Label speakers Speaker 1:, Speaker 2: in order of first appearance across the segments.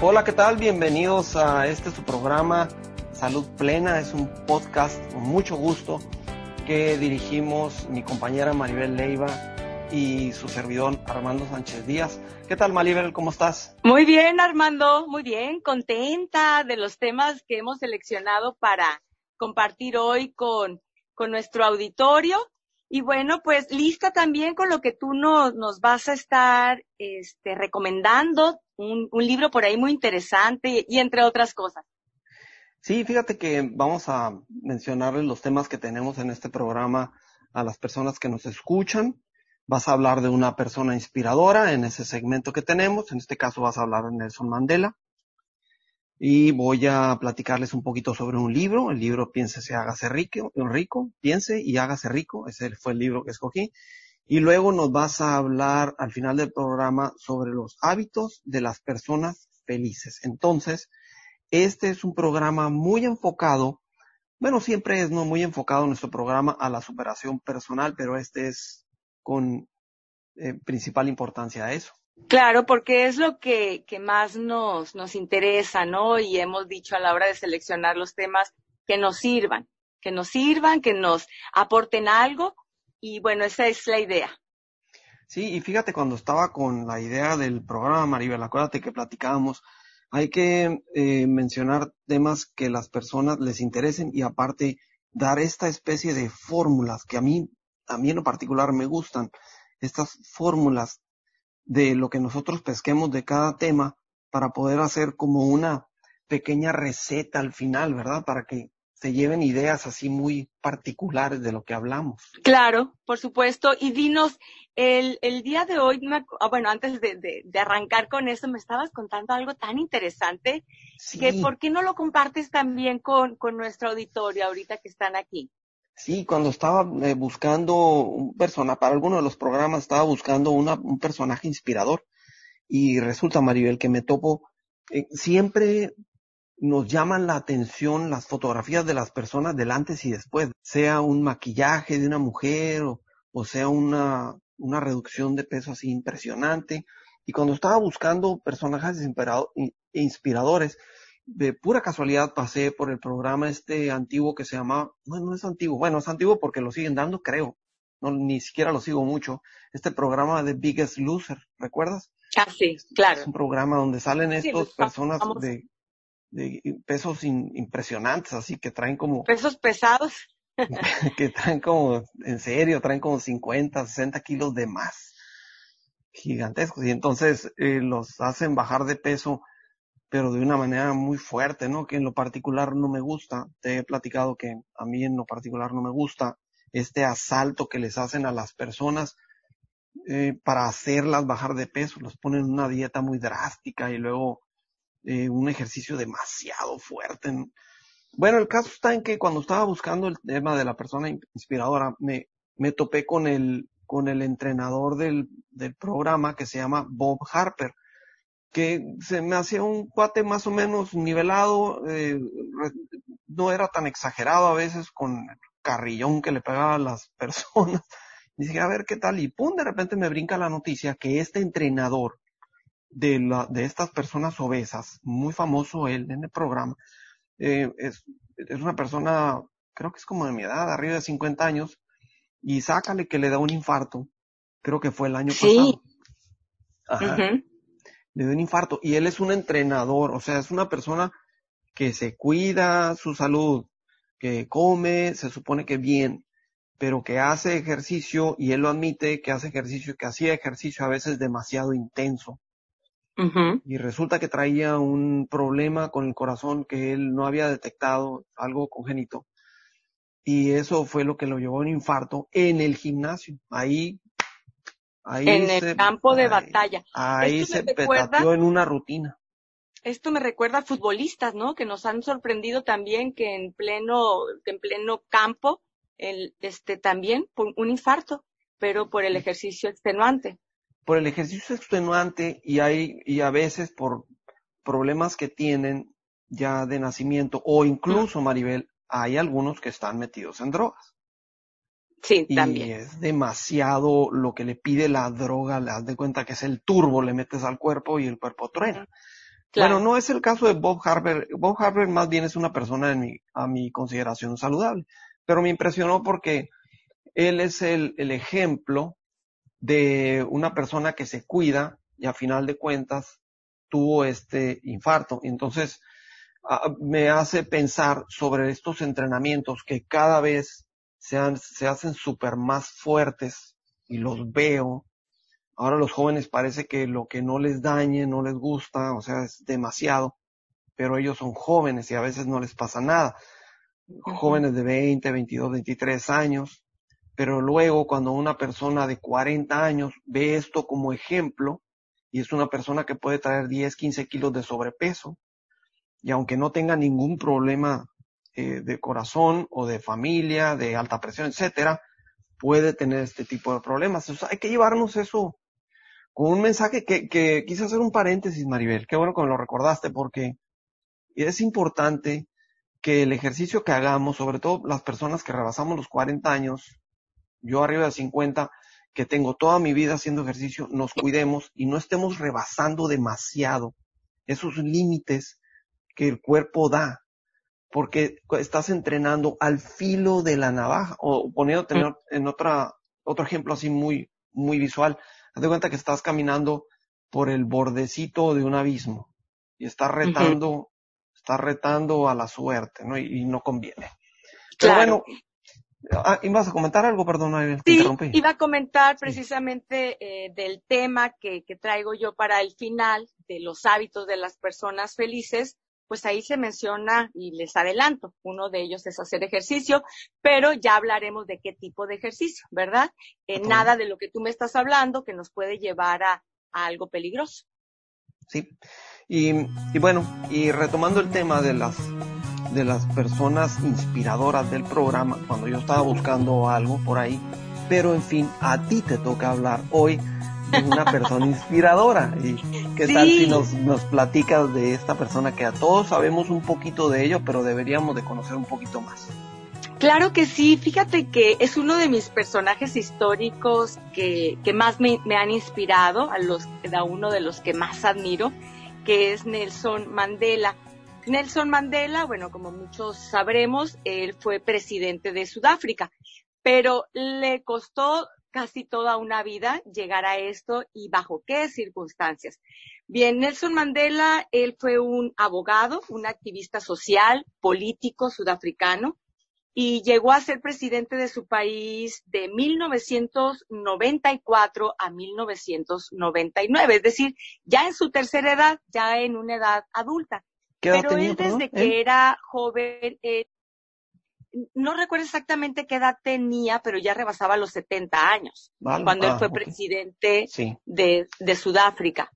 Speaker 1: Hola, ¿qué tal? Bienvenidos a este su programa Salud Plena. Es un podcast con mucho gusto que dirigimos mi compañera Maribel Leiva y su servidor Armando Sánchez Díaz. ¿Qué tal, Maribel? ¿Cómo estás?
Speaker 2: Muy bien, Armando. Muy bien. Contenta de los temas que hemos seleccionado para compartir hoy con, con nuestro auditorio. Y bueno, pues lista también con lo que tú nos, nos vas a estar este, recomendando, un, libro por ahí muy interesante y entre otras cosas.
Speaker 1: Sí, fíjate que vamos a mencionarles los temas que tenemos en este programa a las personas que nos escuchan. Vas a hablar de una persona inspiradora en ese segmento que tenemos. En este caso vas a hablar de Nelson Mandela y voy a platicarles un poquito sobre un libro. El libro Piense hágase rico, rico, piense y hágase rico. Ese fue el libro que escogí. Y luego nos vas a hablar al final del programa sobre los hábitos de las personas felices. Entonces, este es un programa muy enfocado, bueno, siempre es no muy enfocado nuestro programa a la superación personal, pero este es con eh, principal importancia a eso.
Speaker 2: Claro, porque es lo que, que más nos, nos interesa, ¿no? Y hemos dicho a la hora de seleccionar los temas que nos sirvan, que nos sirvan, que nos aporten algo. Y bueno, esa es la idea.
Speaker 1: Sí, y fíjate, cuando estaba con la idea del programa, Maribel, acuérdate que platicábamos, hay que eh, mencionar temas que las personas les interesen y aparte dar esta especie de fórmulas que a mí, a mí en lo particular me gustan, estas fórmulas de lo que nosotros pesquemos de cada tema para poder hacer como una pequeña receta al final, ¿verdad? Para que se lleven ideas así muy particulares de lo que hablamos.
Speaker 2: Claro, por supuesto. Y dinos, el, el día de hoy, ah, bueno, antes de, de, de, arrancar con eso, me estabas contando algo tan interesante sí. que ¿por qué no lo compartes también con, con nuestro auditorio ahorita que están aquí?
Speaker 1: Sí, cuando estaba eh, buscando un personaje, para alguno de los programas estaba buscando una, un personaje inspirador y resulta, Maribel, que me topo, eh, siempre nos llaman la atención las fotografías de las personas del antes y después, sea un maquillaje de una mujer o, o sea una, una reducción de peso así impresionante. Y cuando estaba buscando personajes inspiradores, de pura casualidad pasé por el programa este antiguo que se llama, bueno, no es antiguo, bueno, es antiguo porque lo siguen dando, creo. No, ni siquiera lo sigo mucho. Este programa de Biggest Loser, ¿recuerdas?
Speaker 2: Ah, sí, claro.
Speaker 1: Es un programa donde salen estas sí, personas de, de, pesos in, impresionantes, así que traen como...
Speaker 2: Pesos pesados.
Speaker 1: que traen como, en serio, traen como 50, 60 kilos de más. Gigantescos. Y entonces eh, los hacen bajar de peso pero de una manera muy fuerte, ¿no? Que en lo particular no me gusta. Te he platicado que a mí en lo particular no me gusta este asalto que les hacen a las personas eh, para hacerlas bajar de peso. Los ponen en una dieta muy drástica y luego eh, un ejercicio demasiado fuerte. Bueno, el caso está en que cuando estaba buscando el tema de la persona inspiradora, me, topé con el, con el entrenador del, del programa que se llama Bob Harper que se me hacía un cuate más o menos nivelado, eh, no era tan exagerado a veces con el carrillón que le pegaba a las personas. Y dije, a ver qué tal, y pum, de repente me brinca la noticia que este entrenador de, la, de estas personas obesas, muy famoso él en el programa, eh, es, es una persona, creo que es como de mi edad, arriba de 50 años, y sácale que le da un infarto, creo que fue el año
Speaker 2: sí.
Speaker 1: pasado. Ajá. Uh -huh le dio un infarto y él es un entrenador, o sea, es una persona que se cuida su salud, que come, se supone que bien, pero que hace ejercicio y él lo admite que hace ejercicio, que hacía ejercicio a veces demasiado intenso.
Speaker 2: Uh -huh.
Speaker 1: Y resulta que traía un problema con el corazón que él no había detectado, algo congénito. Y eso fue lo que lo llevó a un infarto en el gimnasio. Ahí Ahí
Speaker 2: en el campo de
Speaker 1: ahí,
Speaker 2: batalla.
Speaker 1: Ahí se
Speaker 2: me recuerda-
Speaker 1: petateó en una rutina.
Speaker 2: Esto me recuerda a futbolistas, ¿no? Que nos han sorprendido también que en pleno, que en pleno campo, el, este, también por un infarto, pero por el ejercicio extenuante.
Speaker 1: Por el ejercicio extenuante y hay, y a veces por problemas que tienen ya de nacimiento o incluso, Maribel, hay algunos que están metidos en drogas.
Speaker 2: Sí,
Speaker 1: Y
Speaker 2: también.
Speaker 1: es demasiado lo que le pide la droga, le das de cuenta que es el turbo, le metes al cuerpo y el cuerpo truena. Bueno, no es el caso de Bob Harper. Bob Harper más bien es una persona en mi, a mi consideración saludable, pero me impresionó porque él es el, el ejemplo de una persona que se cuida y a final de cuentas tuvo este infarto. Entonces, me hace pensar sobre estos entrenamientos que cada vez se, se hacen súper más fuertes y los veo. Ahora los jóvenes parece que lo que no les dañe, no les gusta, o sea, es demasiado, pero ellos son jóvenes y a veces no les pasa nada. Jóvenes de 20, 22, 23 años, pero luego cuando una persona de 40 años ve esto como ejemplo, y es una persona que puede traer 10, 15 kilos de sobrepeso, y aunque no tenga ningún problema eh, de corazón o de familia, de alta presión, etcétera, puede tener este tipo de problemas. hay que llevarnos eso con un mensaje que, que quise hacer un paréntesis, Maribel. Qué bueno que me lo recordaste porque es importante que el ejercicio que hagamos, sobre todo las personas que rebasamos los 40 años, yo arriba de 50, que tengo toda mi vida haciendo ejercicio, nos cuidemos y no estemos rebasando demasiado esos límites que el cuerpo da, porque estás entrenando al filo de la navaja, o poniéndote en otra, otro ejemplo así muy, muy visual, haz de cuenta que estás caminando por el bordecito de un abismo y estás retando, estás retando a la suerte, ¿no? Y, no conviene. Pero bueno, Ah, ¿Ibas a comentar algo? Perdón,
Speaker 2: sí, iba a comentar precisamente eh, del tema que, que, traigo yo para el final, de los hábitos de las personas felices, pues ahí se menciona y les adelanto, uno de ellos es hacer ejercicio, pero ya hablaremos de qué tipo de ejercicio, ¿verdad? Eh, nada de lo que tú me estás hablando que nos puede llevar a, algo peligroso.
Speaker 1: Sí, y, y, bueno, y retomando el tema de las, de las personas inspiradoras del programa, cuando yo estaba buscando algo por ahí, pero en fin, a ti te toca hablar hoy una persona inspiradora. ¿Y qué tal si nos, nos platicas de esta persona que a todos sabemos un poquito de ello, pero deberíamos de conocer un poquito más?
Speaker 2: Claro que sí, fíjate que es uno de mis personajes históricos que, que más me, me, han inspirado, a, los, a uno de los que más admiro, que es Nelson Mandela. Nelson Mandela, bueno, como muchos sabremos, él fue presidente de Sudáfrica, pero le costó casi toda una vida llegar a esto y bajo qué circunstancias. Bien, Nelson Mandela, él fue un abogado, un activista social, político sudafricano y llegó a ser presidente de su país de 1994 a 1999, es decir, ya en su tercera edad, ya en una edad adulta. Pero él desde que era joven, eh, no recuerdo exactamente qué edad tenía, pero ya rebasaba los 70 años, cuando él ah, fue presidente de, de, Sudáfrica.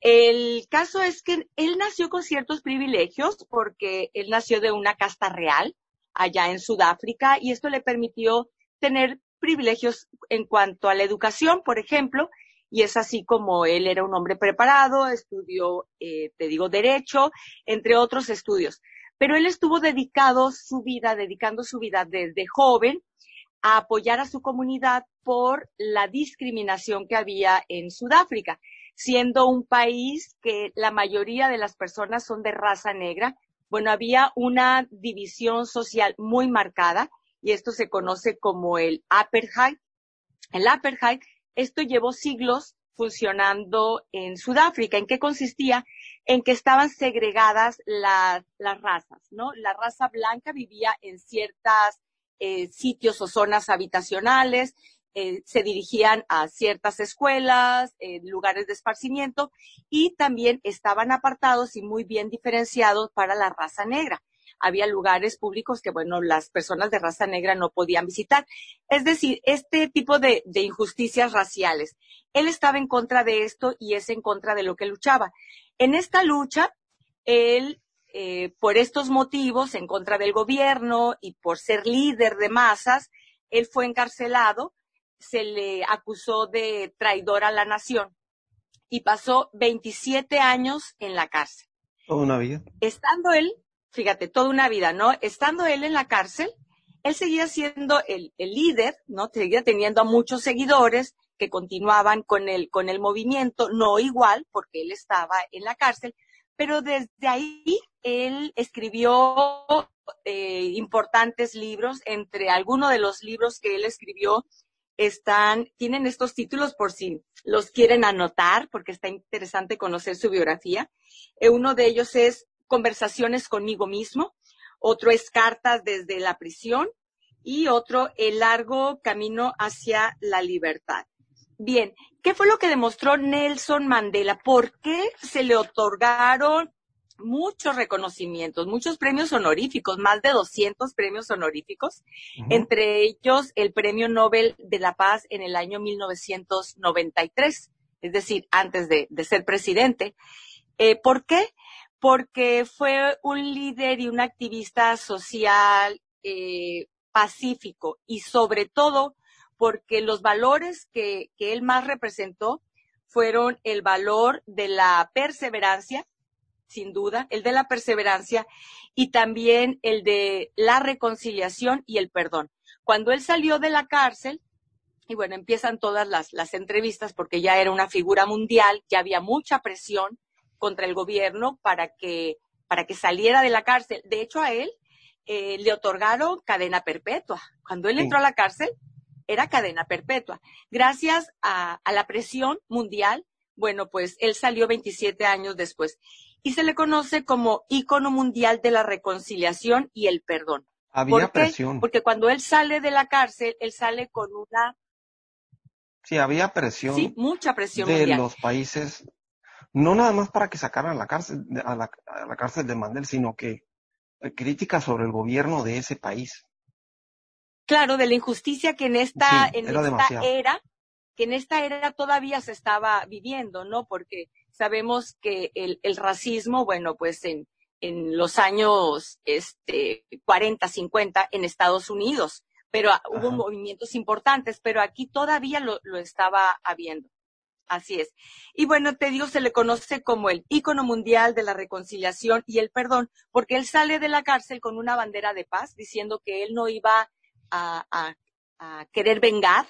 Speaker 2: El caso es que él nació con ciertos privilegios porque él nació de una casta real allá en Sudáfrica y esto le permitió tener privilegios en cuanto a la educación, por ejemplo, y es así como él era un hombre preparado, estudió, eh, te digo, derecho, entre otros estudios pero él estuvo dedicado su vida, dedicando su vida desde joven a apoyar a su comunidad por la discriminación que había en Sudáfrica, siendo un país que la mayoría de las personas son de raza negra. Bueno, había una división social muy marcada y esto se conoce como el apartheid. El apartheid, esto llevó siglos funcionando en Sudáfrica. ¿En qué consistía? En que estaban segregadas las razas, ¿no? La raza blanca vivía en ciertos eh, sitios o zonas habitacionales, eh, se dirigían a ciertas escuelas, eh, lugares de esparcimiento y también estaban apartados y muy bien diferenciados para la raza negra había lugares públicos que, bueno, las personas de raza negra no podían visitar. Es decir, este tipo de, injusticias raciales. Él estaba en contra de esto y es en contra de lo que luchaba. En esta lucha, él, eh, por estos motivos, en contra del gobierno y por ser líder de masas, él fue encarcelado, se le acusó de traidor a la nación y pasó 27 años en la cárcel.
Speaker 1: Toda una vida.
Speaker 2: Estando él fíjate, toda una vida, ¿no? Estando él en la cárcel, él seguía siendo el, líder, ¿no? Seguía teniendo a muchos seguidores que continuaban con el, con el movimiento, no igual, porque él estaba en la cárcel, pero desde ahí él escribió eh, importantes libros. Entre algunos de los libros que él escribió están, tienen estos títulos por si los quieren anotar, porque está interesante conocer su biografía. Eh, uno de ellos es Conversaciones conmigo mismo, otro es Cartas desde la prisión y otro El largo camino hacia la libertad. Bien, ¿qué fue lo que demostró Nelson Mandela? ¿Por qué se le otorgaron muchos reconocimientos, muchos premios honoríficos, más de 200 premios honoríficos, entre ellos el Premio Nobel de la Paz en el año 1993, es decir, antes de, ser presidente. Eh, ¿Por qué? Porque fue un líder y un activista social eh, pacífico y sobre todo porque los valores que, que él más representó fueron el valor de la perseverancia, sin duda, el de la perseverancia y también el de la reconciliación y el perdón. Cuando él salió de la cárcel, y bueno, empiezan todas las, las entrevistas porque ya era una figura mundial, ya había mucha presión contra el gobierno para que, para que saliera de la cárcel. De hecho, a él eh, le otorgaron cadena perpetua. Cuando él entró a la cárcel, era cadena perpetua. Gracias a, a la presión mundial, bueno, pues él salió 27 años después y se le conoce como ícono mundial de la reconciliación y el perdón.
Speaker 1: Había presión.
Speaker 2: Porque cuando él sale de la cárcel, él sale con una...
Speaker 1: Sí, había presión.
Speaker 2: Sí, mucha presión.
Speaker 1: De los países, no nada más para que sacaran la cárcel, a la, a la cárcel de Mandel, sino que eh, crítica sobre el gobierno de ese país.
Speaker 2: Claro, de la injusticia que en esta, en esta era, que en esta era todavía se estaba viviendo, ¿no? Porque Sabemos que el, racismo, bueno, pues en, en los años este, 40, 50 en Estados Unidos, pero hubo movimientos importantes, pero aquí todavía lo, lo estaba habiendo. Así es. Y bueno, te digo, se le conoce como el ícono mundial de la reconciliación y el perdón, porque él sale de la cárcel con una bandera de paz, diciendo que él no iba a, a, a querer vengar,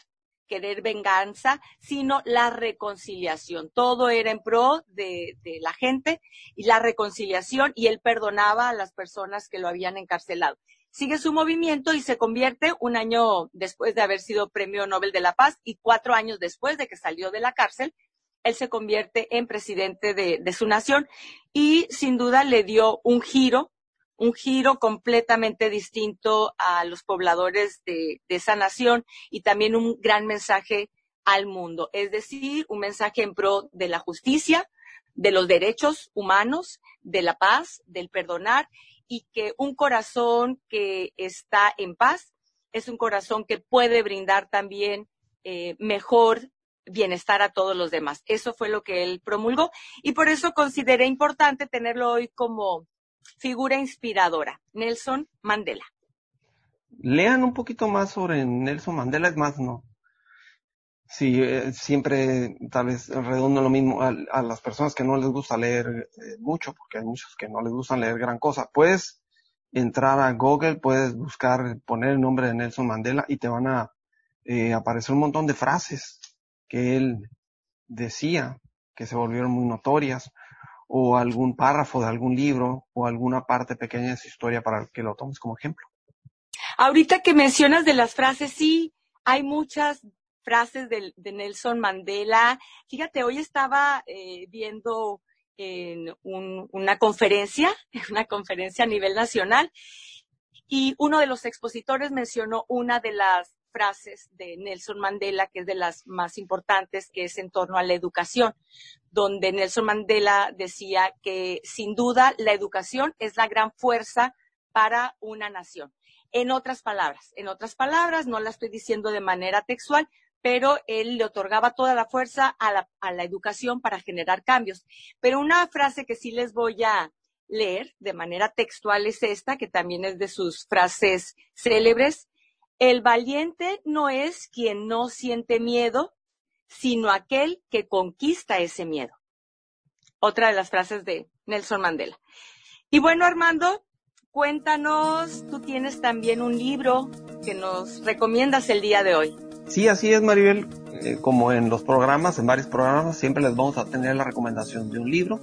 Speaker 2: querer venganza, sino la reconciliación. Todo era en pro de, la gente y la reconciliación y él perdonaba a las personas que lo habían encarcelado. Sigue su movimiento y se convierte un año después de haber sido Premio Nobel de la Paz y cuatro años después de que salió de la cárcel, él se convierte en presidente de, de su nación y sin duda le dio un giro un giro completamente distinto a los pobladores de, esa nación y también un gran mensaje al mundo, es decir, un mensaje en pro de la justicia, de los derechos humanos, de la paz, del perdonar y que un corazón que está en paz es un corazón que puede brindar también eh, mejor bienestar a todos los demás. Eso fue lo que él promulgó y por eso consideré importante tenerlo hoy como, figura inspiradora, Nelson Mandela.
Speaker 1: Lean un poquito más sobre Nelson Mandela, es más, no. Sí, eh, siempre tal vez redondo lo mismo a, las personas que no les gusta leer eh, mucho, porque hay muchos que no les gusta leer gran cosa. Puedes entrar a Google, puedes buscar, poner el nombre de Nelson Mandela y te van a eh, aparecer un montón de frases que él decía, que se volvieron muy notorias o algún párrafo de algún libro o alguna parte pequeña de su historia para que lo tomes como ejemplo.
Speaker 2: Ahorita que mencionas de las frases, sí, hay muchas frases de, Nelson Mandela. Fíjate, hoy estaba eh, viendo en una conferencia, una conferencia a nivel nacional, y uno de los expositores mencionó una de las frases de Nelson Mandela, que es de las más importantes, que es en torno a la educación, donde Nelson Mandela decía que sin duda la educación es la gran fuerza para una nación. En otras palabras, en otras palabras, no la estoy diciendo de manera textual, pero él le otorgaba toda la fuerza a la, educación para generar cambios. Pero una frase que sí les voy a leer de manera textual es esta, que también es de sus frases célebres, el valiente no es quien no siente miedo, sino aquel que conquista ese miedo. Otra de las frases de Nelson Mandela. Y bueno, Armando, cuéntanos, tú tienes también un libro que nos recomiendas el día de hoy.
Speaker 1: Sí, así es, Maribel. Eh, como en los programas, en varios programas, siempre les vamos a tener la recomendación de un libro.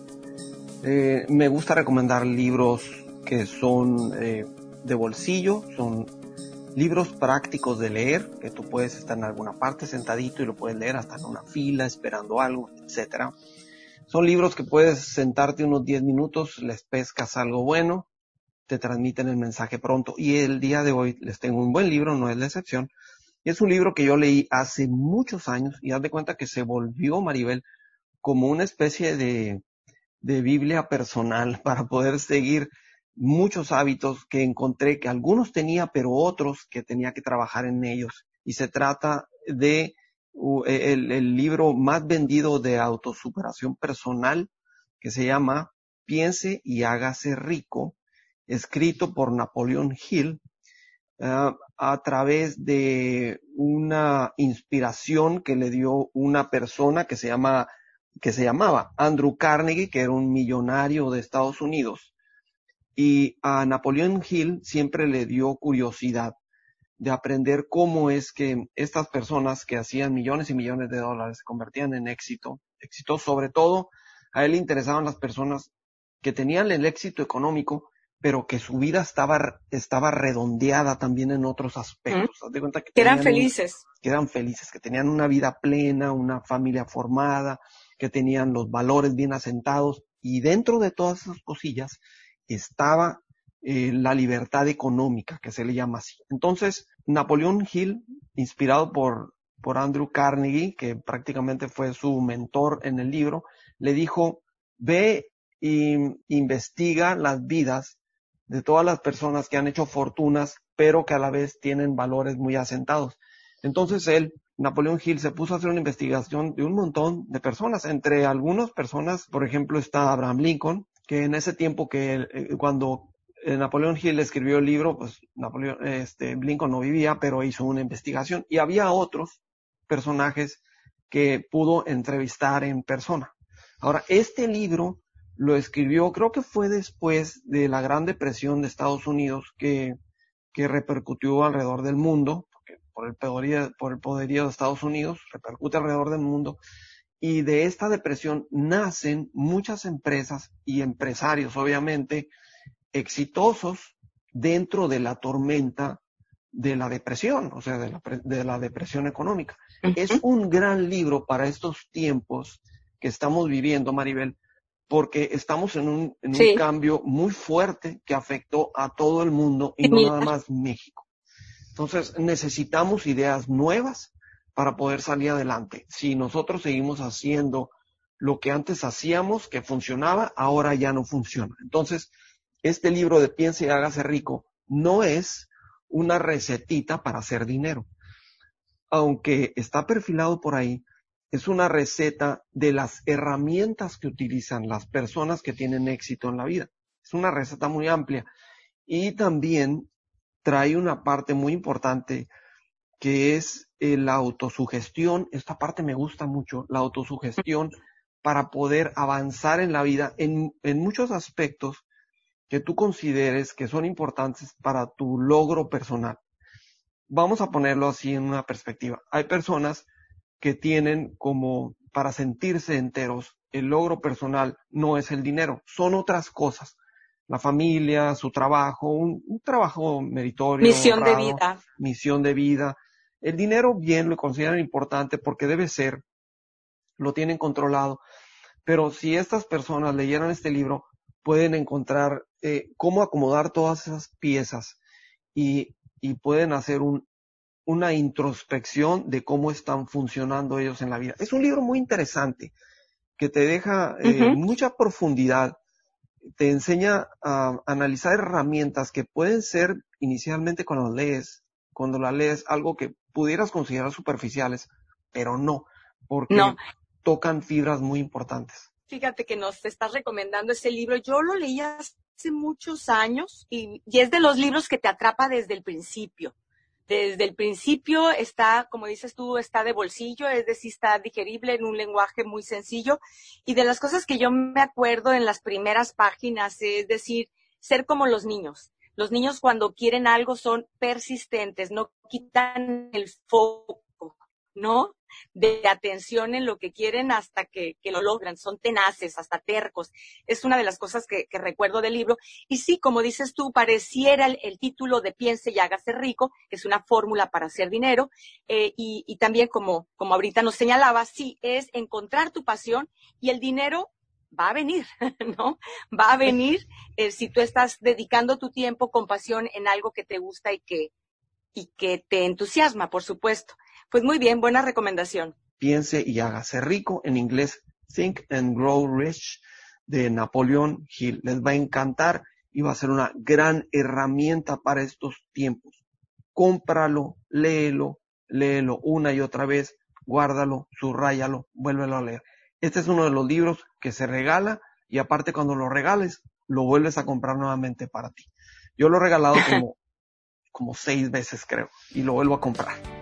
Speaker 1: Eh, me gusta recomendar libros que son eh, de bolsillo, son libros prácticos de leer, que tú puedes estar en alguna parte sentadito y lo puedes leer hasta en una fila, esperando algo, etcétera. Son libros que puedes sentarte unos 10 minutos, les pescas algo bueno, te transmiten el mensaje pronto. Y el día de hoy les tengo un buen libro, no es la excepción. Y es un libro que yo leí hace muchos años y haz de cuenta que se volvió, Maribel, como una especie de, de Biblia personal para poder seguir muchos hábitos que encontré que algunos tenía, pero otros que tenía que trabajar en ellos. Y se trata de e, el, libro más vendido de autosuperación personal que se llama Piense y hágase rico, escrito por Napoleón Hill uh, a través de una inspiración que le dio una persona que se llama que se llamaba Andrew Carnegie, que era un millonario de Estados Unidos. Y a Napoleón Hill siempre le dio curiosidad de aprender cómo es que estas personas que hacían millones y millones de dólares se convertían en éxito, éxito sobre todo, a él interesaban las personas que tenían el éxito económico, pero que su vida estaba, estaba redondeada también en otros aspectos.
Speaker 2: de cuenta que, eran felices.
Speaker 1: que eran felices, que tenían una vida plena, una familia formada, que tenían los valores bien asentados, y dentro de todas esas cosillas estaba eh, la libertad económica, que se le llama así. Entonces, Napoleón Hill, inspirado por, por Andrew Carnegie, que prácticamente fue su mentor en el libro, le dijo, ve e investiga las vidas de todas las personas que han hecho fortunas, pero que a la vez tienen valores muy asentados. Entonces él, Napoleón Hill, se puso a hacer una investigación de un montón de personas. Entre algunas personas, por ejemplo, está Abraham Lincoln, que en ese tiempo que eh, cuando eh, Napoleón Hill escribió el libro, pues Napoleón, este, Lincoln no vivía, pero hizo una investigación y había otros personajes que pudo entrevistar en persona. Ahora, este libro lo escribió, creo que fue después de la Gran Depresión de Estados Unidos que, que repercutió alrededor del mundo, porque por el, poderío, por el poderío de Estados Unidos, repercute alrededor del mundo, y de esta depresión nacen muchas empresas y empresarios, obviamente, exitosos dentro de la tormenta de la depresión, o sea, de la, de la depresión económica. Es un gran libro para estos tiempos que estamos viviendo, Maribel, porque estamos en un, en un cambio muy fuerte que afectó a todo el mundo y no nada más México. Entonces, necesitamos ideas nuevas para poder salir adelante. Si nosotros seguimos haciendo lo que antes hacíamos, que funcionaba, ahora ya no funciona. Entonces, este libro de Piense y hágase rico no es una recetita para hacer dinero. Aunque está perfilado por ahí, es una receta de las herramientas que utilizan las personas que tienen éxito en la vida. Es una receta muy amplia y también trae una parte muy importante que es eh, la autosugestión. Esta parte me gusta mucho, la autosugestión para poder avanzar en la vida en, en muchos aspectos que tú consideres que son importantes para tu logro personal. Vamos a ponerlo así en una perspectiva. Hay personas que tienen como para sentirse enteros, el logro personal no es el dinero, son otras cosas. La familia, su trabajo, un, trabajo meritorio.
Speaker 2: Misión de vida.
Speaker 1: Misión de vida. El dinero bien lo consideran importante porque debe ser, lo tienen controlado. Pero si estas personas leyeran este libro, pueden encontrar eh, cómo acomodar todas esas piezas y, y pueden hacer un, una introspección de cómo están funcionando ellos en la vida. Es un libro muy interesante que te deja eh, mucha profundidad, te enseña a analizar herramientas que pueden ser inicialmente cuando lees, cuando la lees algo que pudieras considerar superficiales, pero no, porque tocan fibras muy importantes
Speaker 2: fíjate que nos estás recomendando ese libro. Yo lo leí hace muchos años y, es de los libros que te atrapa desde el principio. Desde el principio está, como dices tú, está de bolsillo, es decir, está digerible en un lenguaje muy sencillo. Y de las cosas que yo me acuerdo en las primeras páginas, es decir, ser como los niños. Los niños cuando quieren algo son persistentes, no quitan el foco ¿no? De atención en lo que quieren hasta que, lo logran. Son tenaces, hasta tercos. Es una de las cosas que, recuerdo del libro. Y sí, como dices tú, pareciera el, título de Piense y hágase rico, que es una fórmula para hacer dinero. Eh, y, también, como, como ahorita nos señalaba, sí, es encontrar tu pasión y el dinero va a venir, ¿no? Va a venir eh, si tú estás dedicando tu tiempo con pasión en algo que te gusta y que, y que te entusiasma, por supuesto. Pues muy bien, buena recomendación.
Speaker 1: Piense y hágase rico, en inglés Think and Grow Rich de Napoleón Hill. Les va a encantar y va a ser una gran herramienta para estos tiempos. Cómpralo, léelo, léelo una y otra vez, guárdalo, subrayalo, vuélvelo a leer. Este es uno de los libros que se regala y aparte cuando lo regales, lo vuelves a comprar nuevamente para ti. Yo lo he regalado como, como seis veces creo y lo vuelvo a comprar.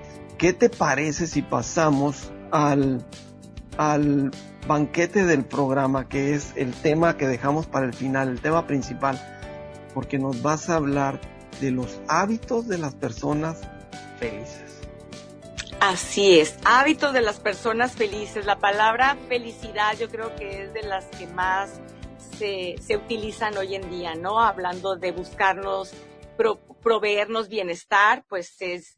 Speaker 1: ¿Qué te parece si pasamos al, al banquete del programa, que es el tema que dejamos para el final, el tema principal? Porque nos vas a hablar de los hábitos de las personas felices.
Speaker 2: Así es, hábitos de las personas felices. La palabra felicidad yo creo que es de las que más se, utilizan hoy en día, ¿no? Hablando de buscarnos, proveernos bienestar, pues es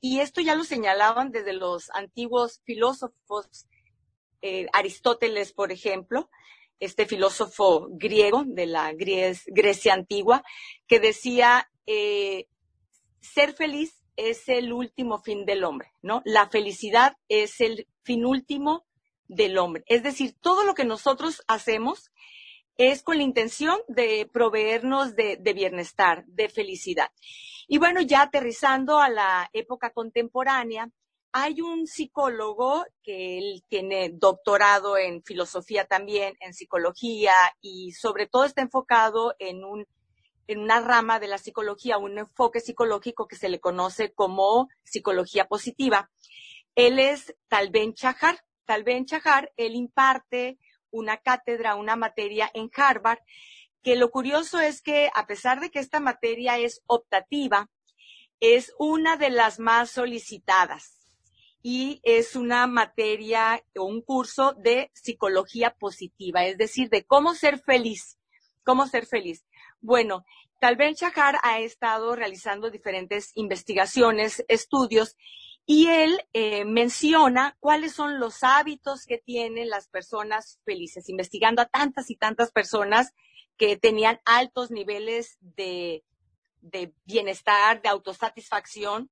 Speaker 2: Y esto ya lo señalaban desde los antiguos filósofos, eh, Aristóteles, por ejemplo, este filósofo griego de la Grecia antigua, que decía, eh, ser feliz es el último fin del hombre, ¿no? La felicidad es el fin último del hombre. Es decir, todo lo que nosotros hacemos es con la intención de proveernos de, bienestar, de felicidad. Y bueno, ya aterrizando a la época contemporánea, hay un psicólogo que él tiene doctorado en filosofía también, en psicología y sobre todo está enfocado en un en una rama de la psicología, un enfoque psicológico que se le conoce como psicología positiva. Él es Talben Chahar. Talben Chahar, él imparte una cátedra, una materia en Harvard, que lo curioso es que a pesar de que esta materia es optativa, es una de las más solicitadas y es una materia o un curso de psicología positiva, es decir, de cómo ser feliz, cómo ser feliz. Bueno, Talben Chahar ha estado realizando diferentes investigaciones, estudios, y él eh, menciona cuáles son los hábitos que tienen las personas felices, investigando a tantas y tantas personas que tenían altos niveles de, de bienestar, de autosatisfacción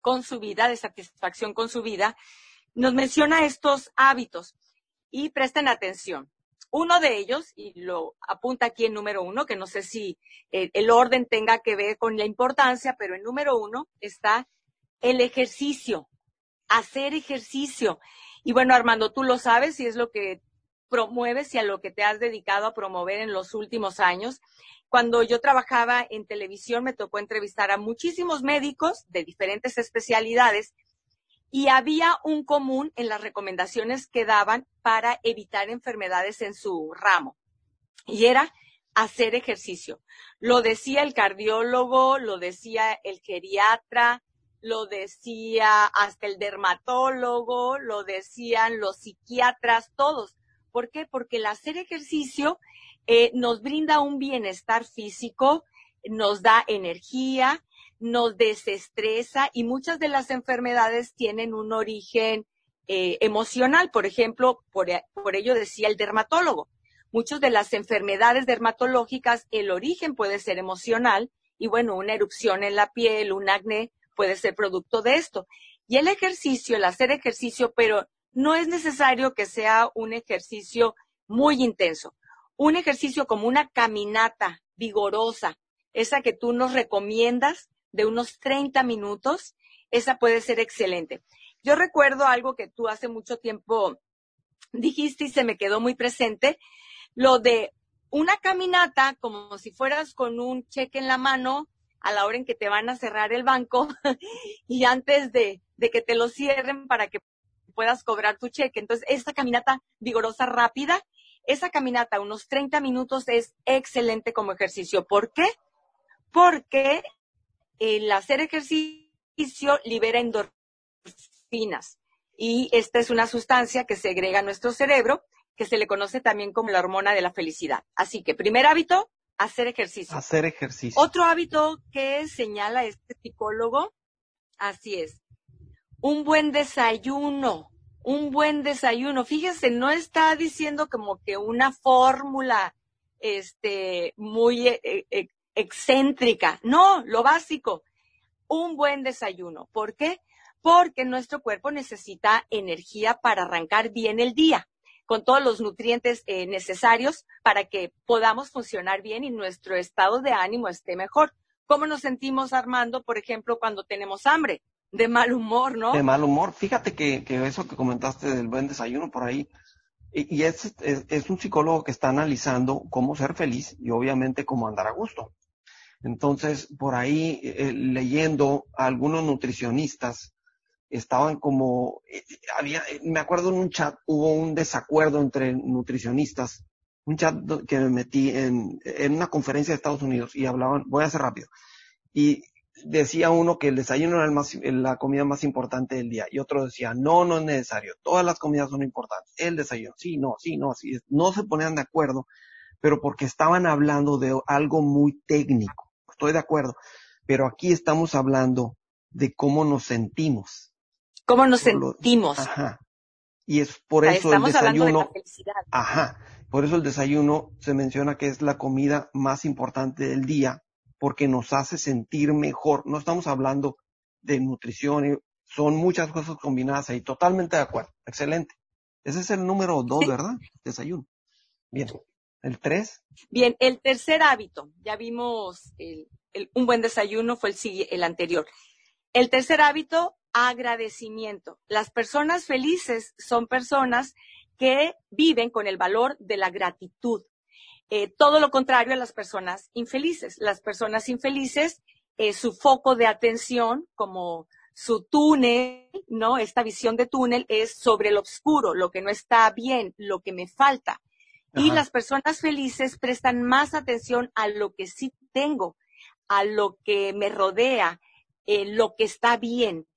Speaker 2: con su vida, de satisfacción con su vida, nos menciona estos hábitos y presten atención. Uno de ellos, y lo apunta aquí en número uno, que no sé si eh, el orden tenga que ver con la importancia, pero en número uno está el ejercicio, hacer ejercicio. Y bueno, Armando, tú lo sabes y es lo que promueves y a lo que te has dedicado a promover en los últimos años. Cuando yo trabajaba en televisión me tocó entrevistar a muchísimos médicos de diferentes especialidades y había un común en las recomendaciones que daban para evitar enfermedades en su ramo y era hacer ejercicio. Lo decía el cardiólogo, lo decía el geriatra, lo decía hasta el dermatólogo, lo decían los psiquiatras, todos. ¿Por qué? Porque el hacer ejercicio eh, nos brinda un bienestar físico, nos da energía, nos desestresa y muchas de las enfermedades tienen un origen eh, emocional. Por ejemplo, por, por ello decía el dermatólogo. Muchas de las enfermedades dermatológicas, el origen puede ser emocional y bueno, una erupción en la piel, un acné puede ser producto de esto. Y el ejercicio, el hacer ejercicio, pero no es necesario que sea un ejercicio muy intenso. Un ejercicio como una caminata vigorosa, esa que tú nos recomiendas, de unos 30 minutos, esa puede ser excelente. Yo recuerdo algo que tú hace mucho tiempo dijiste y se me quedó muy presente, lo de una caminata como si fueras con un cheque en la mano a la hora en que te van a cerrar el banco y antes de, de que te lo cierren para que puedas cobrar tu cheque. Entonces, esta caminata vigorosa, rápida, esa caminata, unos 30 minutos, es excelente como ejercicio. ¿Por qué? Porque el hacer ejercicio libera endorfinas. Y esta es una sustancia que segrega nuestro cerebro, que se le conoce también como la hormona de la felicidad. Así que, primer hábito, hacer ejercicio.
Speaker 1: Hacer ejercicio.
Speaker 2: Otro hábito que señala este psicólogo, así es, un buen desayuno, un buen desayuno. Fíjese, no está diciendo como que una fórmula, este, muy eh, eh, excéntrica. No, lo básico, un buen desayuno. ¿Por qué? Porque nuestro cuerpo necesita energía para arrancar bien el día, con todos los nutrientes eh, necesarios para que podamos funcionar bien y nuestro estado de ánimo esté mejor. ¿Cómo nos sentimos, Armando, por ejemplo, cuando tenemos hambre? De mal humor, ¿no?
Speaker 1: De mal humor. Fíjate que, eso que comentaste del buen desayuno por ahí, y, es, es, un psicólogo que está analizando cómo ser feliz y obviamente cómo andar a gusto. Entonces, por ahí, eh, leyendo a algunos nutricionistas, estaban como, eh, había, eh, me acuerdo en un chat, hubo un desacuerdo entre nutricionistas, un chat que me metí en, en una conferencia de Estados Unidos y hablaban, voy a hacer rápido, y decía uno que el desayuno era la comida más importante del día y otro decía, no, no es necesario, todas las comidas son importantes, el desayuno, sí, no, sí, no, sí, no se ponían de acuerdo, pero porque estaban hablando de algo muy técnico estoy de acuerdo, pero aquí estamos hablando de cómo nos sentimos.
Speaker 2: ¿Cómo nos sentimos?
Speaker 1: Ajá. Y es por eso el desayuno. Ajá. Por eso el desayuno se menciona que es la comida más importante del día, porque nos hace sentir mejor. No estamos hablando de nutrición, eh, son muchas cosas combinadas ahí. Totalmente de acuerdo. Excelente. Ese es el número dos, ¿verdad? Desayuno. Bien. ¿El tres?
Speaker 2: Bien, el tercer hábito, ya vimos un buen desayuno, fue el, el anterior. El tercer hábito, agradecimiento. Las personas felices son personas que viven con el valor de la gratitud. Eh, todo lo contrario a las personas infelices. Las personas infelices, eh, su foco de atención, como su túnel, ¿no? Esta visión de túnel es sobre lo oscuro, lo que no está bien, lo que me falta. Y las personas felices prestan más atención a lo que sí tengo, a lo que me rodea, eh, lo que está bien.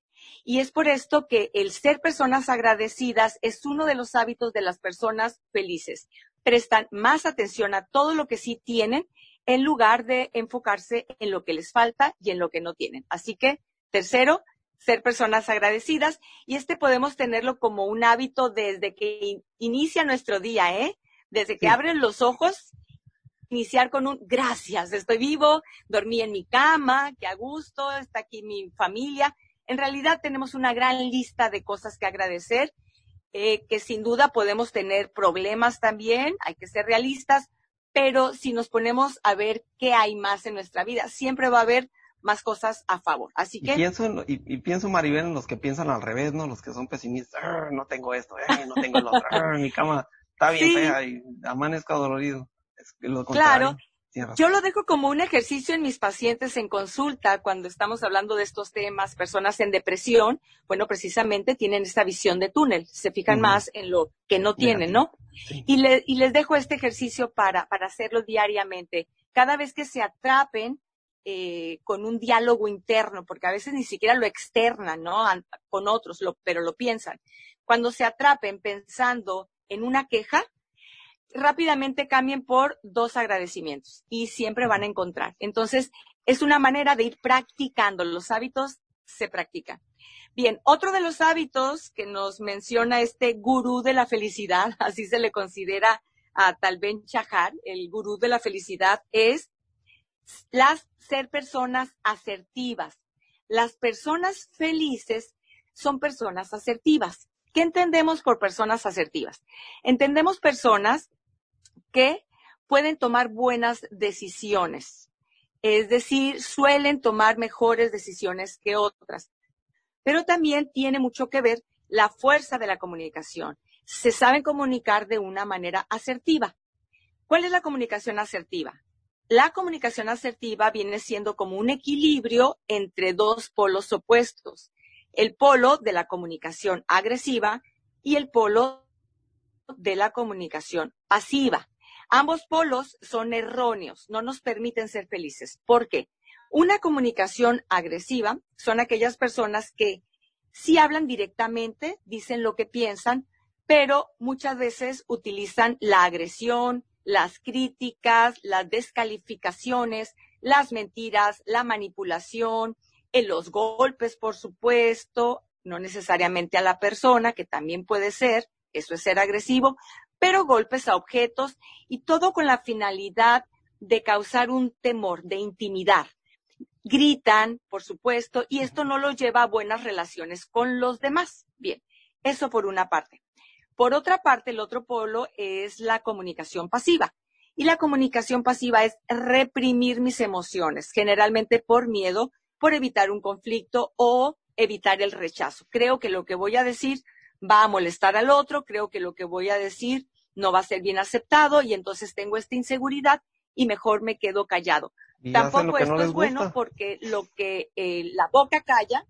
Speaker 2: Y es por esto que el ser personas agradecidas es uno de los hábitos de las personas felices. Prestan más atención a todo lo que sí tienen en lugar de enfocarse en lo que les falta y en lo que no tienen. Así que, tercero, ser personas agradecidas. Y este podemos tenerlo como un hábito desde que inicia nuestro día, ¿eh? desde que abren los ojos, iniciar con un gracias, estoy vivo, dormí en mi cama, que a gusto, está aquí mi familia. En realidad tenemos una gran lista de cosas que agradecer, eh, que sin duda podemos tener problemas también, hay que ser realistas, pero si nos ponemos a ver qué hay más en nuestra vida, siempre va a haber más cosas a favor. Así que.
Speaker 1: Y pienso, y, pienso Maribel, en los que piensan al revés, ¿no? Los que son pesimistas, no tengo esto, no tengo lo otro, mi cama está bien fea y amanezca dolorido.
Speaker 2: claro. Yo lo dejo como un ejercicio en mis pacientes en consulta cuando estamos hablando de estos temas, personas en depresión, bueno, precisamente tienen esta visión de túnel, se fijan más en lo que no tienen, ¿no? Y, les dejo este ejercicio para, para hacerlo diariamente. Cada vez que se atrapen eh, con un diálogo interno, porque a veces ni siquiera lo externan, ¿no? Con otros, pero lo piensan. Cuando se atrapen pensando en una queja, rápidamente cambien por dos agradecimientos y siempre van a encontrar. Entonces, es una manera de ir practicando. Los hábitos se practican. Bien, otro de los hábitos que nos menciona este gurú de la felicidad, así se le considera a Talben Chahar, el gurú de la felicidad, es las ser personas asertivas. Las personas felices son personas asertivas. ¿Qué entendemos por personas asertivas? Entendemos personas que pueden tomar buenas decisiones, es decir, suelen tomar mejores decisiones que otras. Pero también tiene mucho que ver la fuerza de la comunicación. Se saben comunicar de una manera asertiva. ¿Cuál es la comunicación asertiva? La comunicación asertiva viene siendo como un equilibrio entre dos polos opuestos el polo de la comunicación agresiva y el polo de la comunicación pasiva. Ambos polos son erróneos, no nos permiten ser felices. ¿Por qué? Una comunicación agresiva son aquellas personas que sí hablan directamente, dicen lo que piensan, pero muchas veces utilizan la agresión, las críticas, las descalificaciones, las mentiras, la manipulación, en los golpes, por supuesto, no necesariamente a la persona, que también puede ser, eso es ser agresivo, pero golpes a objetos y todo con la finalidad de causar un temor, de intimidar. Gritan, por supuesto, y esto no los lleva a buenas relaciones con los demás. Bien, eso por una parte. Por otra parte, el otro polo es la comunicación pasiva. Y la comunicación pasiva es reprimir mis emociones, generalmente por miedo, por evitar un conflicto o evitar el rechazo. Creo que lo que voy a decir va a molestar al otro, creo que lo que voy a decir no va a ser bien aceptado y entonces tengo esta inseguridad y mejor me quedo callado. Tampoco esto es bueno porque lo que eh, la boca calla,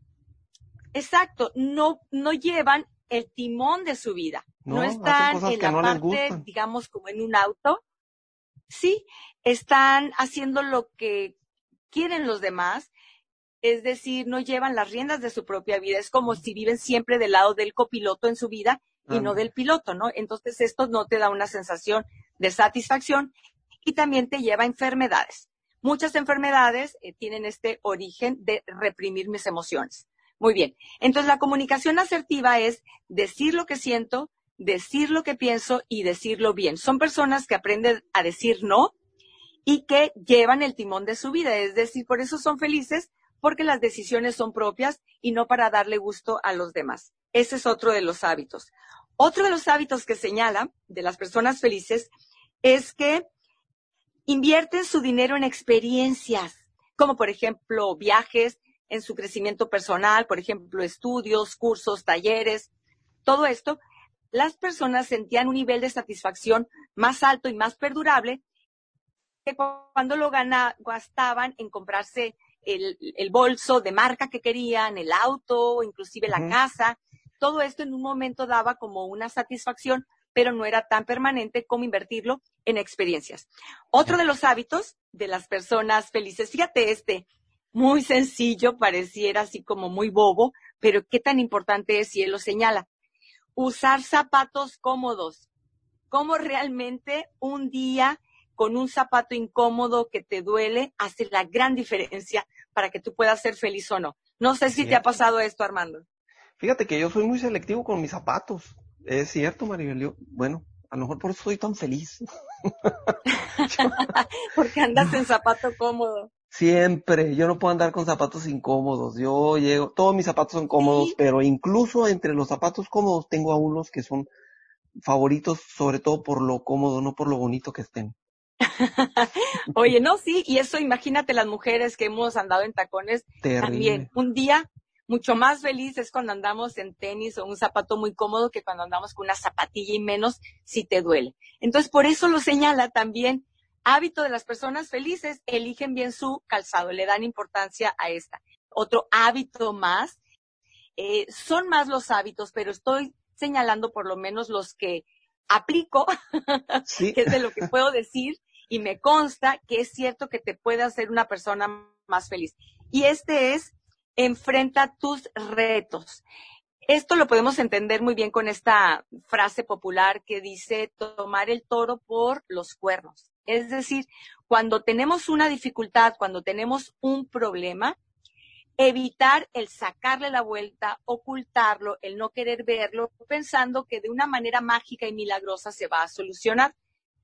Speaker 2: exacto, no, no llevan el timón de su vida. No, están en la parte, digamos, como en un auto. Sí, están haciendo lo que quieren los demás. Es decir, no llevan las riendas de su propia vida. Es como si viven siempre del lado del copiloto en su vida y no del piloto, ¿no? Entonces esto no te da una sensación de satisfacción y también te lleva a enfermedades. Muchas enfermedades eh, tienen este origen de reprimir mis emociones. Muy bien. Entonces la comunicación asertiva es decir lo que siento, decir lo que pienso y decirlo bien. Son personas que aprenden a decir no y que llevan el timón de su vida. Es decir, por eso son felices porque las decisiones son propias y no para darle gusto a los demás. Ese es otro de los hábitos. Otro de los hábitos que señala de las personas felices es que invierten su dinero en experiencias, como por ejemplo viajes, en su crecimiento personal, por ejemplo estudios, cursos, talleres, todo esto las personas sentían un nivel de satisfacción más alto y más perdurable que cuando lo gastaban en comprarse el, bolso de marca que querían, el auto, inclusive la casa. Todo esto en un momento daba como una satisfacción, pero no era tan permanente como invertirlo en experiencias. Otro de los hábitos de las personas felices, fíjate este, muy sencillo, pareciera así como muy bobo, pero qué tan importante es si él lo señala usar zapatos cómodos. Cómo realmente un día con un zapato incómodo que te duele hace la gran diferencia para que tú puedas ser feliz o no. No sé si te ha pasado esto, Armando.
Speaker 1: Fíjate que yo soy muy selectivo con mis zapatos. Es cierto, Maribel. bueno, a lo mejor por eso soy tan feliz.
Speaker 2: Porque andas en zapato cómodo.
Speaker 1: Siempre, yo no puedo andar con zapatos incómodos. Yo llego, todos mis zapatos son cómodos, pero incluso entre los zapatos cómodos tengo a unos que son favoritos, sobre todo por lo cómodo, no por lo bonito que estén.
Speaker 2: Oye, no, sí, y eso imagínate las mujeres que hemos andado en tacones también. Un día mucho más feliz es cuando andamos en tenis o un zapato muy cómodo que cuando andamos con una zapatilla y menos si te duele. Entonces, por eso lo señala también hábito de las personas felices, eligen bien su calzado, le dan importancia a esta. Otro hábito más, eh, son más los hábitos, pero estoy señalando por lo menos los que aplico, que es de lo que puedo decir, y me consta que es cierto que te puede hacer una persona más feliz. Y este es, enfrenta tus retos. Esto lo podemos entender muy bien con esta frase popular que dice tomar el toro por los cuernos. Es decir, cuando tenemos una dificultad, cuando tenemos un problema, evitar el sacarle la vuelta, ocultarlo, el no querer verlo, pensando que de una manera mágica y milagrosa se va a solucionar.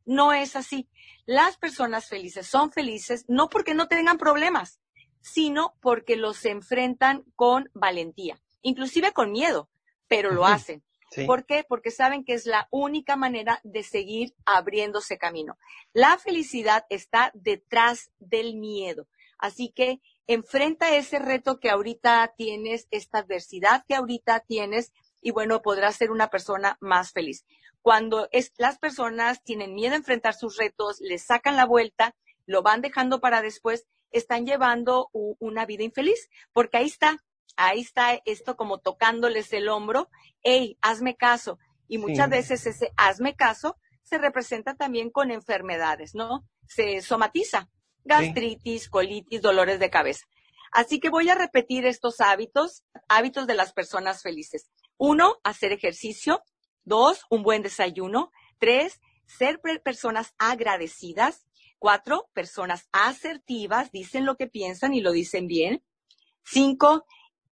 Speaker 2: No es así. Las personas felices son felices no porque no tengan problemas, sino porque los enfrentan con valentía, inclusive con miedo, pero lo hacen. ¿Por qué? Porque saben que es la única manera de seguir abriéndose camino. La felicidad está detrás del miedo. Así que enfrenta ese reto que ahorita tienes, esta adversidad que ahorita tienes, y bueno, podrás ser una persona más feliz. Cuando las personas tienen miedo a enfrentar sus retos, les sacan la vuelta, lo van dejando para después, están llevando una vida infeliz, porque ahí está, ahí está esto como tocándoles el hombro, hey, hazme caso. Y muchas veces ese hazme caso se representa también con enfermedades, ¿no? Se somatiza, gastritis, colitis, dolores de cabeza. Así que voy a repetir estos hábitos, hábitos de las personas felices. Uno, hacer ejercicio. Dos, un buen desayuno. Tres, ser personas agradecidas. Cuatro, personas asertivas, dicen lo que piensan y lo dicen bien. Cinco,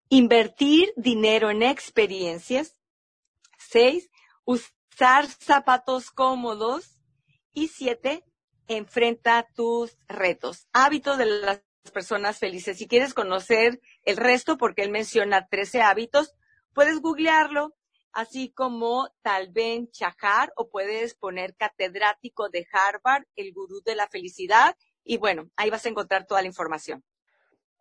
Speaker 2: invertir dinero en experiencias. Seis, usar zapatos cómodos. Y siete, enfrenta tus retos. Hábitos de las personas felices. Si quieres conocer el resto, porque él menciona 13 hábitos, puedes googlearlo, así como Talben Chahar, o puedes poner catedrático de Harvard, el gurú de la felicidad, y bueno, ahí vas a encontrar toda la información.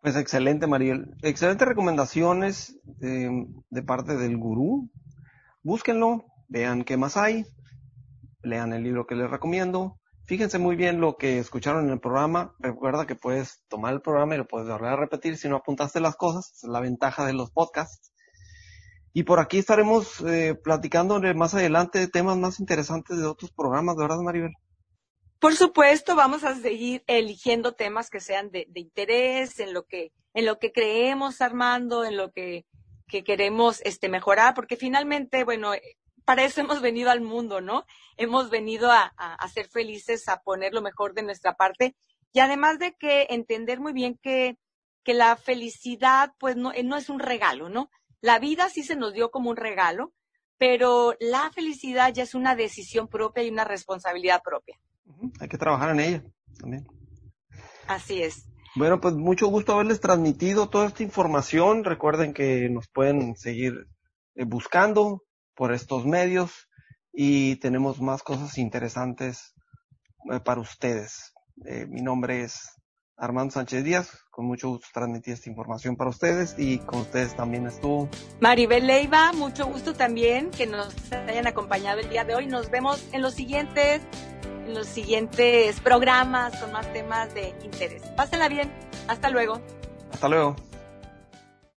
Speaker 1: Pues excelente, Mariel. Excelentes recomendaciones de, de parte del gurú. Búsquenlo, vean qué más hay, lean el libro que les recomiendo, Fíjense muy bien lo que escucharon en el programa. Recuerda que puedes tomar el programa y lo puedes volver a repetir si no apuntaste las cosas. es la ventaja de los podcasts. Y por aquí estaremos eh, platicando más adelante de temas más interesantes de otros programas, ¿verdad, Maribel?
Speaker 2: Por supuesto, vamos a seguir eligiendo temas que sean de, interés, en lo que, en lo que creemos, Armando, en lo que, que queremos este, mejorar, porque finalmente, bueno, para eso hemos venido al mundo, ¿no? Hemos venido a, ser felices, a poner lo mejor de nuestra parte y además de que entender muy bien que, que la felicidad, pues no, no es un regalo, ¿no? La vida sí se nos dio como un regalo, pero la felicidad ya es una decisión propia y una responsabilidad propia.
Speaker 1: Hay que trabajar en ella también.
Speaker 2: Así es.
Speaker 1: Bueno, pues mucho gusto haberles transmitido toda esta información. Recuerden que nos pueden seguir eh, buscando por estos medios y tenemos más cosas interesantes eh, para ustedes. Eh, mi nombre es Armando Sánchez Díaz, con mucho gusto transmití esta información para ustedes y con ustedes también estuvo.
Speaker 2: Maribel Leiva, mucho gusto también que nos hayan acompañado el día de hoy. Nos vemos en los siguientes, en los siguientes programas con más temas de interés. Pásenla bien. Hasta luego.
Speaker 1: Hasta luego.